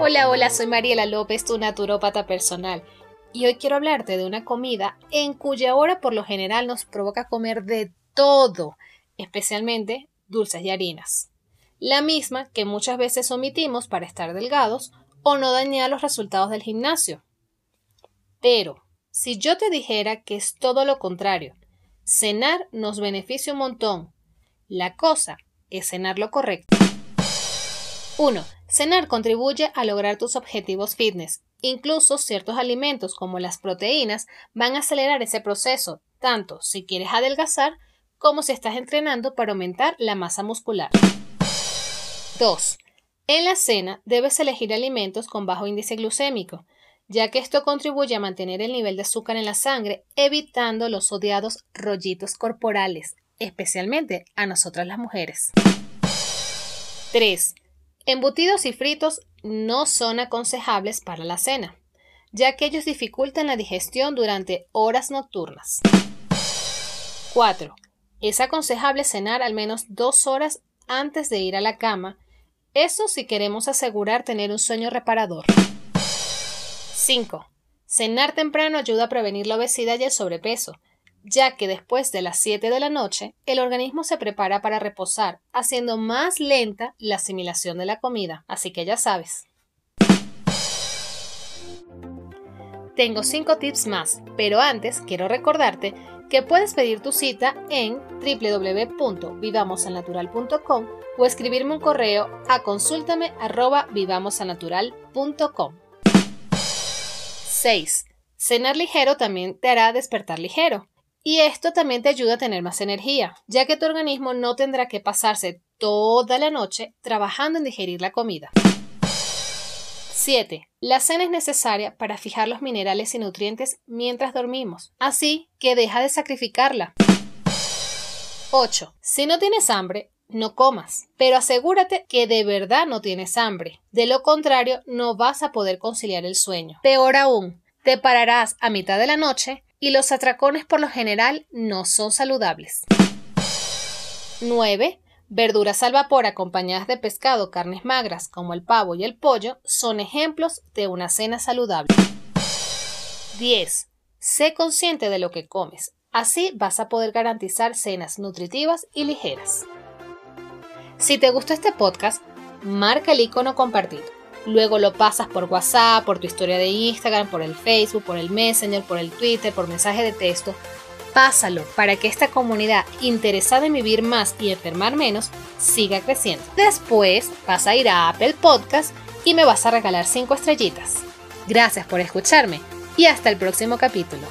Hola, hola, soy Mariela López, tu naturópata personal. Y hoy quiero hablarte de una comida en cuya hora por lo general nos provoca comer de todo, especialmente dulces y harinas. La misma que muchas veces omitimos para estar delgados o no dañar los resultados del gimnasio. Pero, si yo te dijera que es todo lo contrario, cenar nos beneficia un montón. La cosa es cenar lo correcto. 1. Cenar contribuye a lograr tus objetivos fitness. Incluso ciertos alimentos como las proteínas van a acelerar ese proceso, tanto si quieres adelgazar como si estás entrenando para aumentar la masa muscular. 2. En la cena debes elegir alimentos con bajo índice glucémico, ya que esto contribuye a mantener el nivel de azúcar en la sangre, evitando los odiados rollitos corporales, especialmente a nosotras las mujeres. 3. Embutidos y fritos no son aconsejables para la cena, ya que ellos dificultan la digestión durante horas nocturnas. 4. Es aconsejable cenar al menos dos horas antes de ir a la cama, eso si queremos asegurar tener un sueño reparador. 5. Cenar temprano ayuda a prevenir la obesidad y el sobrepeso, ya que después de las 7 de la noche el organismo se prepara para reposar, haciendo más lenta la asimilación de la comida, así que ya sabes. Tengo 5 tips más, pero antes quiero recordarte que puedes pedir tu cita en www.vivamosanatural.com o escribirme un correo a consultame@vivamosanatural.com. 6. Cenar ligero también te hará despertar ligero. Y esto también te ayuda a tener más energía, ya que tu organismo no tendrá que pasarse toda la noche trabajando en digerir la comida. 7. La cena es necesaria para fijar los minerales y nutrientes mientras dormimos, así que deja de sacrificarla. 8. Si no tienes hambre, no comas, pero asegúrate que de verdad no tienes hambre. De lo contrario, no vas a poder conciliar el sueño. Peor aún, te pararás a mitad de la noche y los atracones por lo general no son saludables. 9. Verduras al vapor acompañadas de pescado, carnes magras como el pavo y el pollo son ejemplos de una cena saludable. 10. Sé consciente de lo que comes. Así vas a poder garantizar cenas nutritivas y ligeras. Si te gustó este podcast, marca el icono compartir luego lo pasas por WhatsApp, por tu historia de Instagram, por el Facebook, por el Messenger, por el Twitter, por mensaje de texto. Pásalo para que esta comunidad interesada en vivir más y enfermar menos siga creciendo. Después vas a ir a Apple Podcast y me vas a regalar 5 estrellitas. Gracias por escucharme y hasta el próximo capítulo.